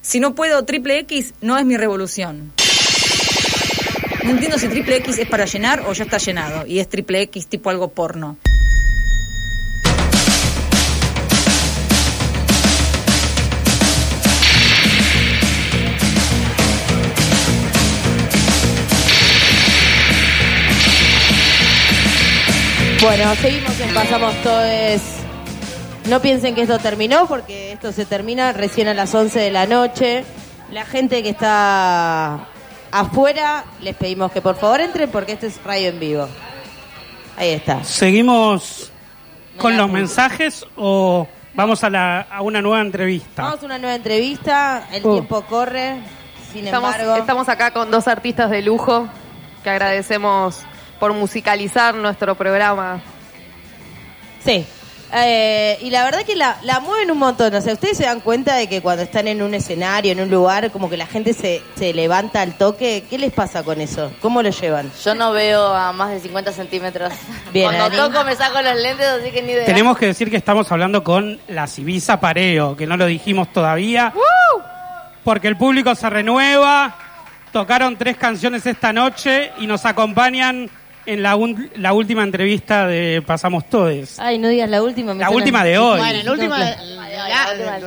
Si no puedo triple X, no es mi revolución. No entiendo si triple X es para llenar o ya está llenado y es triple X tipo algo porno. Bueno, seguimos en Pasamos Todes. No piensen que esto terminó porque esto se termina recién a las 11 de la noche. La gente que está afuera, les pedimos que por favor entren porque este es radio en vivo. Ahí está. ¿Seguimos con los mensajes o vamos a, la, a una nueva entrevista? Vamos a una nueva entrevista, el Oh. tiempo corre, sin Estamos, embargo. estamos acá con dos artistas de lujo que agradecemos por musicalizar nuestro programa. Sí. Eh, y la verdad que la, la mueven un montón. O sea, ustedes se dan cuenta de que cuando están en un escenario, en un lugar, como que la gente se, se levanta al toque. ¿Qué les pasa con eso? ¿Cómo lo llevan? Yo no veo a más de 50 centímetros. Bien, Cuando Ani. toco me saco los lentes, así que ni idea. Tenemos que decir que estamos hablando con la Civisa Pareo, que no lo dijimos todavía. Porque el público se renueva. Tocaron tres canciones esta noche y nos acompañan en la, un- la última entrevista de Pasamos Todes. Ay, no digas la última. me La suena- última de hoy. Bueno, la última No,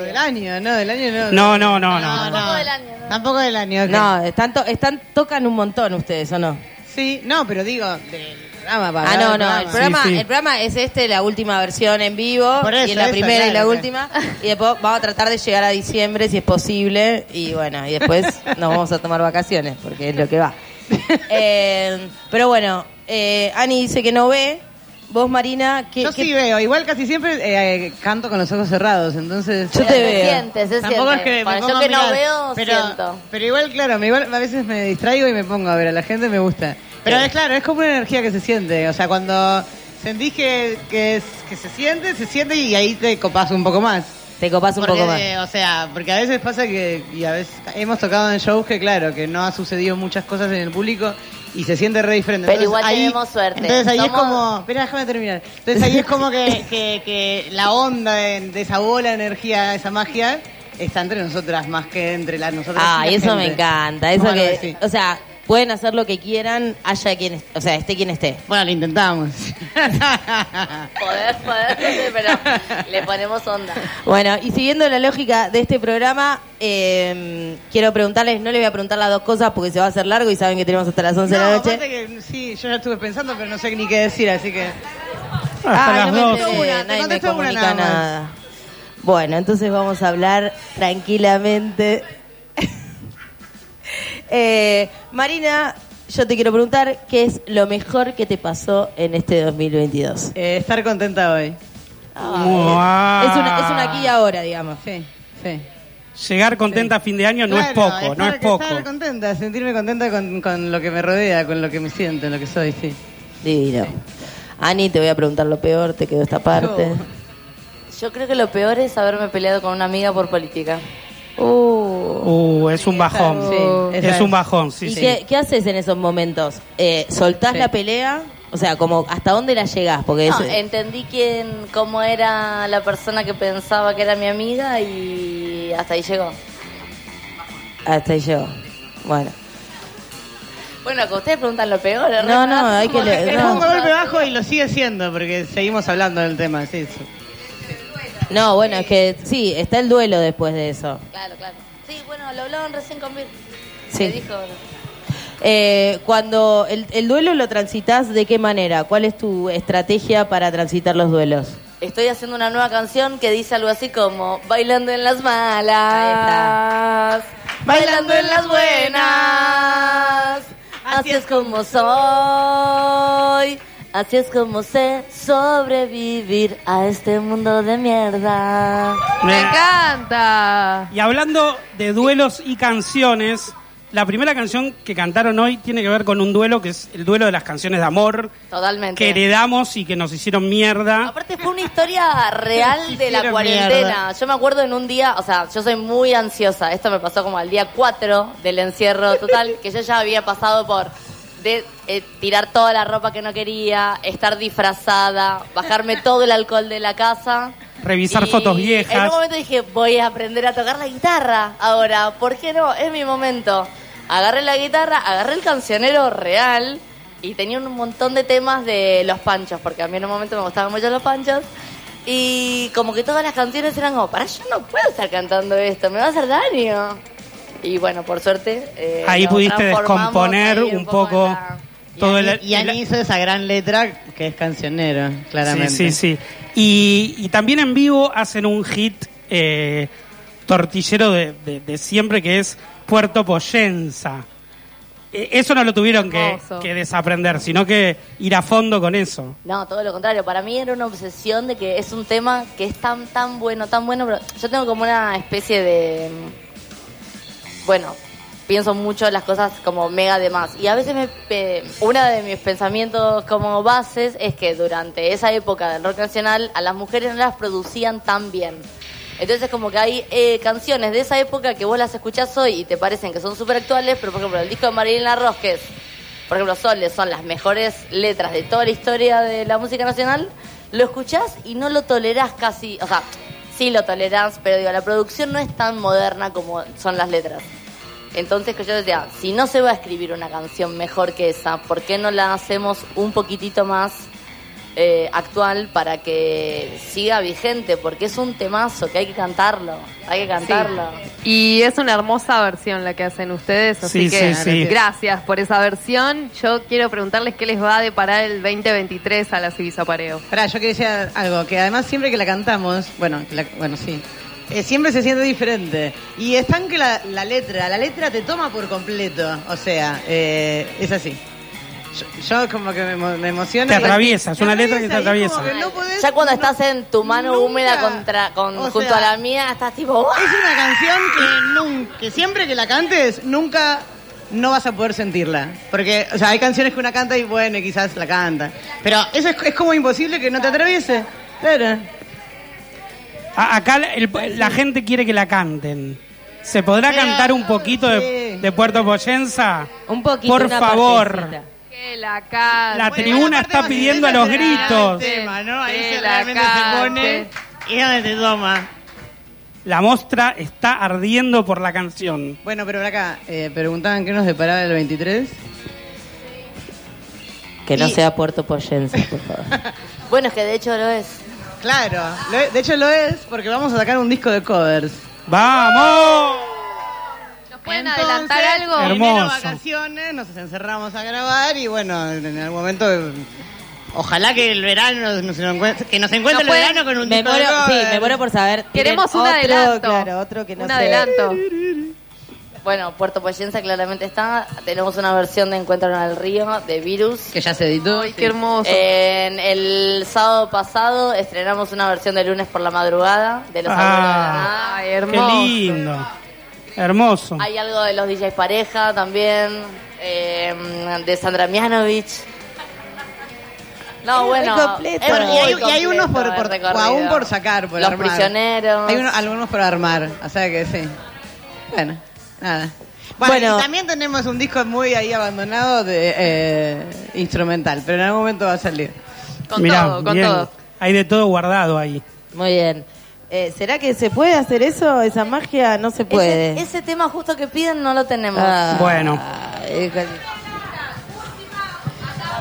del, año, ¿no? Del año no. No, no, no, no. Tampoco del año, ¿no? Tampoco del año. ok. No, están, to- están, tocan un montón ustedes, ¿o no? Sí, no, pero digo, del programa para Ah, hablar no, del no, el programa, Sí, sí. el programa es este, la última versión en vivo, Por y eso, es la eso, primera y la claro, última, y después vamos a tratar de llegar a diciembre si es posible, y bueno, y después nos vamos a tomar vacaciones, porque es lo que va. Eh, pero bueno, eh, Ani dice que no ve, vos Marina, ¿qué, Yo qué- sí veo, igual casi siempre eh, canto con los ojos cerrados, entonces... Yo te se veo. siente, se Tampoco es siente. que me Bueno, pongo yo a que no mirar, veo, pero, siento. Pero igual, claro, me, igual a veces me distraigo y me pongo a ver, a la gente me gusta. Pero es claro, es como una energía que se siente, o sea, cuando sentís que, que, es- que se siente, se siente y ahí te copas un poco más. te copás un Porque, poco más? eh, o sea, porque a veces pasa que, y a veces hemos tocado en shows que claro, que no ha sucedido muchas cosas en el público y se siente re diferente. Pero Entonces, igual tenemos suerte. Entonces ahí es como, espera, déjame terminar. Entonces ahí es como que, que, que la onda de, de esa bola de energía, esa magia, está entre nosotras más que entre las nosotras. Ah, y la eso me encanta, eso que, sí. o sea, pueden hacer lo que quieran, haya quien, o sea, esté quien esté. Bueno, lo intentamos. Poder, poder, no sé, pero le ponemos onda. Bueno, y siguiendo la lógica de este programa, eh, quiero preguntarles, no le voy a preguntar las dos cosas porque se va a hacer largo y saben que tenemos hasta las 11 de la noche. que sí, yo ya estuve pensando, pero no sé ni qué decir, así que. Hasta Ay, las no me enteré, nadie me comunica nada nada. Bueno, entonces vamos a hablar tranquilamente. Eh, Marina, yo te quiero preguntar, ¿qué es lo mejor que te pasó en este 2022? Eh, estar contenta hoy. Guau. Es una, es una aquí y ahora, digamos. Sí, sí. Llegar contenta a fin de año no es poco, no es poco. Estar contenta, sentirme contenta con, con lo que me rodea, con lo que me siento, lo que soy, sí. Divino. Ani, te voy a preguntar lo peor, te quedó esta parte. Yo creo que lo peor es haberme peleado con una amiga por política. Uh. Uh, es un bajón. Sí, es es. un bajón, sí, ¿Y sí. qué, qué haces en esos momentos? Eh, ¿Soltás Sí. la pelea? O sea, como ¿hasta dónde la llegás? Porque No, es, entendí quién, cómo era la persona que pensaba que era mi amiga y hasta ahí llegó. hasta ahí llegó. Bueno. Bueno, que ustedes preguntan lo peor. ¿eh? No, no, hay que le- Es no. un golpe bajo y lo sigue siendo, porque seguimos hablando del tema, sí. sí. No, bueno, es que sí, está el duelo después de eso. Claro, claro. Sí, bueno, lo hablaban recién con. Sí. Me dijo, Eh, cuando el, el duelo lo transitas, ¿de qué manera? ¿Cuál es tu estrategia para transitar los duelos? estoy haciendo una nueva canción que dice algo así como Bailando en las malas. Bailando en las buenas. Así es como soy. Así es como sé sobrevivir a este mundo de mierda. ¡Me Me- encanta! Y hablando de duelos y canciones, la primera canción que cantaron hoy tiene que ver con un duelo que es el duelo de las canciones de amor Totalmente. que heredamos y que nos hicieron mierda. Aparte fue una historia real de la cuarentena. mierda. Yo me acuerdo en un día, o sea, yo soy muy ansiosa. Esto me pasó como al día 4 del encierro total, que yo ya había pasado por de eh, tirar toda la ropa que no quería, estar disfrazada, bajarme todo el alcohol de la casa revisar Y fotos En viejas. un momento dije, voy a aprender a tocar la guitarra ahora. ¿Por qué no? Es mi momento. Agarré la guitarra, agarré el cancionero real y tenía un montón de temas de los panchos, porque a mí en un momento me gustaban mucho los panchos. Y como que todas las canciones eran como, para, yo no puedo estar cantando esto, me va a hacer daño. Y bueno, por suerte. eh, Ahí pudiste descomponer ahí un poco la- todo y, el, y Ani hizo esa gran letra que es cancionero, claramente. Sí, sí, sí. Y, y también en vivo hacen un hit eh, tortillero de, de- de siempre que es Puerto Poyenza. Eh, Eso no lo tuvieron que, desaprender, sino que ir a fondo con eso. No, todo lo contrario. Para mí era una obsesión de que es un tema que es tan, tan bueno, tan bueno, pero yo tengo como una especie de... mm, Bueno, pienso mucho en las cosas como mega de más. Y a veces me, pe- uno de mis pensamientos como bases es que durante esa época del rock nacional a las mujeres no las producían tan bien. Entonces como que hay eh, canciones de esa época que vos las escuchás hoy y te parecen que son súper actuales, pero por ejemplo el disco de Marilyn Ross, que es por ejemplo, Soles son las mejores letras de toda la historia de la música nacional, lo escuchás y no lo tolerás casi, o sea, sí lo tolerás, pero digo, la producción no es tan moderna como son las letras. Entonces que yo decía, si no se va a escribir una canción mejor que esa, ¿por qué no la hacemos un poquitito más eh, actual para que siga vigente? Porque es un temazo que hay que cantarlo, hay que cantarlo. Y es una hermosa versión la que hacen ustedes, así Sí, que sí, sí. gracias por esa versión. Yo quiero preguntarles qué les va a deparar el 2023 a la Civisa Pareo. Pará, yo quería decir algo, que además siempre que la cantamos, bueno, que la- bueno, sí, eh, siempre se siente diferente. Y es tan que la, la letra, la letra te toma por completo, o sea, eh, es así. Yo, yo como que me, me emociona. Te atraviesa, es una letra que te atraviesa. que no podés- Ya cuando estás en tu mano nunca- húmeda contra, con, o junto sea, a la mía, estás tipo... ¡ah! Es una canción que, nunca, que siempre que la cantes, nunca no vas a poder sentirla. Porque, o sea, hay canciones que una canta y bueno, y quizás la canta. Pero eso es, es como imposible que no te atraviese. Claro. A- acá la- el- la gente quiere que la canten. ¿Se podrá Pero, cantar un poquito de, sí. de Puerto Poyenza? Un poquito, Por una favor. partecita. La tribuna está pidiendo a los gritos. el tema, ¿no? Ahí se la realmente se pone y es donde te toma. La mostra está ardiendo por la canción. Bueno, pero por acá, eh, preguntaban qué nos deparaba el 23. Que no Y- sea Puerto Poyense, por favor. Bueno, es que de hecho lo es. Claro, lo es- de hecho lo es porque vamos a sacar un disco de covers. ¡Vamos! ¿Nos pueden Entonces, adelantar algo? Hermoso. vacaciones, nos encerramos a grabar y bueno, en algún momento, eh, ojalá que el verano nos, encuentre, que nos encuentre No el verano con un Me disco muero, de sí, me muero por saber. Queremos un ¿Tienen otro, adelanto. Claro, otro que no un sé. adelanto. Bueno, Puerto Poyenza claramente está. Tenemos una versión de Encuentro en el Río de Virus. Que ya se editó. Ay, qué hermoso. En el sábado pasado estrenamos una versión de Lunes por la Madrugada de Los Abuelos de la Ah. Ay, ¡Qué hermoso. lindo! Hermoso. Hay algo de los DJs Pareja también, eh, de Sandra Mianovich. No, Es bueno, completo. es y hay, y hay unos por, por- o aún por sacar, por Los armar. prisioneros. Hay uno- algunos por armar, o sea que sí. Bueno, nada. Bueno, Bueno. y también tenemos un disco muy ahí abandonado de eh, instrumental, pero en algún momento va a salir. Con Mirá, todo, con bien. todo. Hay de todo guardado ahí. Muy bien. Eh, ¿Será que se puede hacer eso? Esa magia no se puede. Ese, ese tema justo que piden no lo tenemos. Ah, Bueno. eh,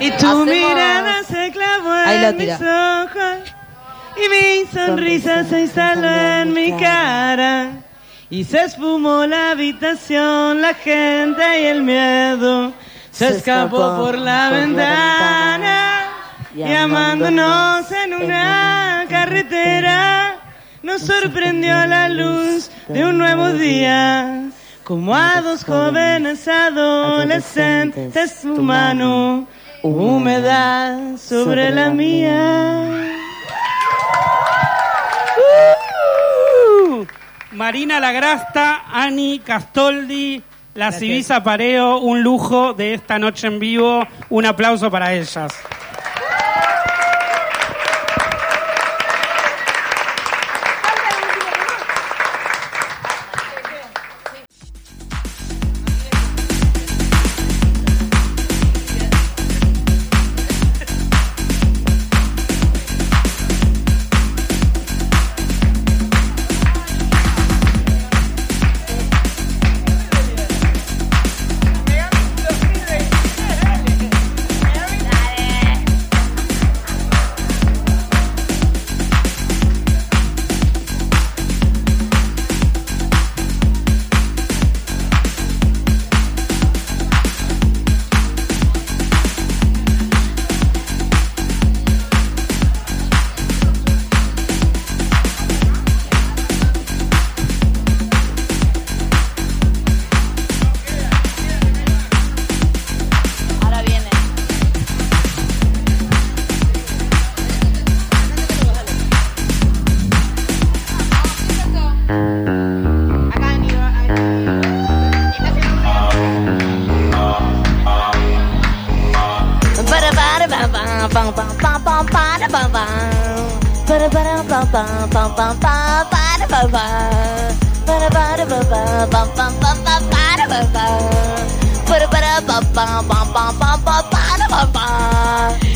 Y tu Hacemos- mirada se clavó en mis ojos y mi sonrisa se instaló en mi cara. Y se esfumó la habitación, la gente y el miedo. Se, Se escapó escapó por la por la ventana. ventana, Llamándonos en una carretera. Nos sorprendió la luz de un nuevo día. Como a dos jóvenes adolescentes, su mano humedad sobre la mía. Uh, Marina Lagrasta, Ani Castoldi, la. Civisa Pareo, un lujo de esta noche en vivo. Un aplauso para ellas.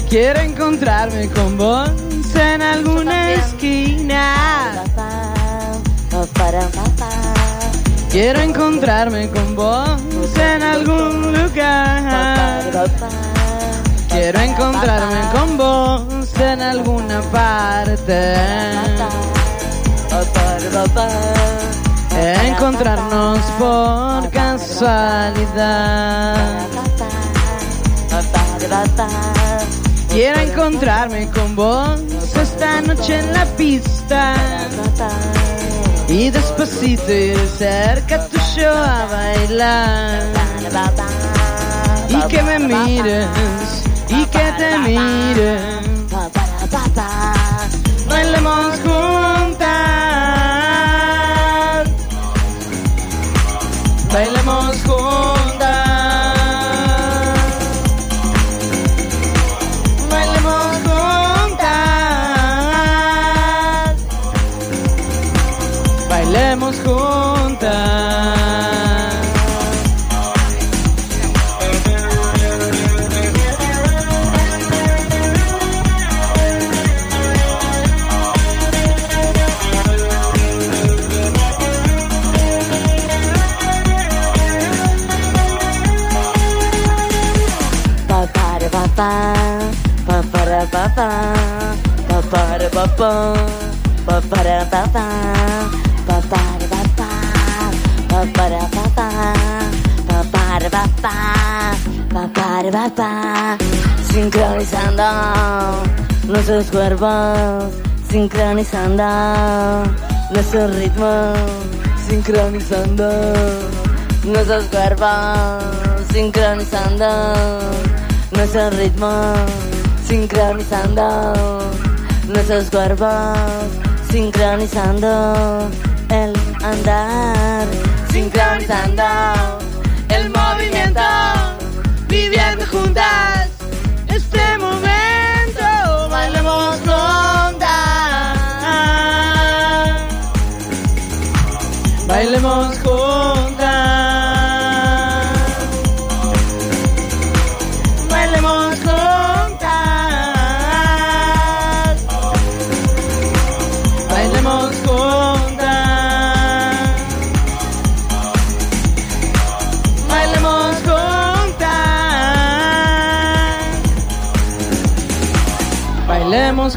Quiero encontrarme con vos en alguna esquina. Quiero encontrarme con vos en algún lugar. Quiero encontrarme con vos en alguna parte. Encontrarnos por casualidad. Quiero encontrarme con vos esta noche en la pista. Y despacito ir cerca tuyo a bailar. Y que me mires, y que te miren. Bailemos sincronizando nuestros cuerpos sincronizando nuestro ritmo sincronizando nuestros cuerpos sincronizando nuestro ritmo sincronizando nuestros cuerpos sincronizando el andar sincronizando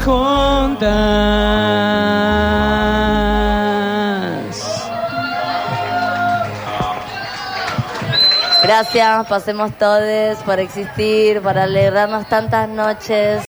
juntas. Gracias, pasemos todos por existir, por alegrarnos tantas noches.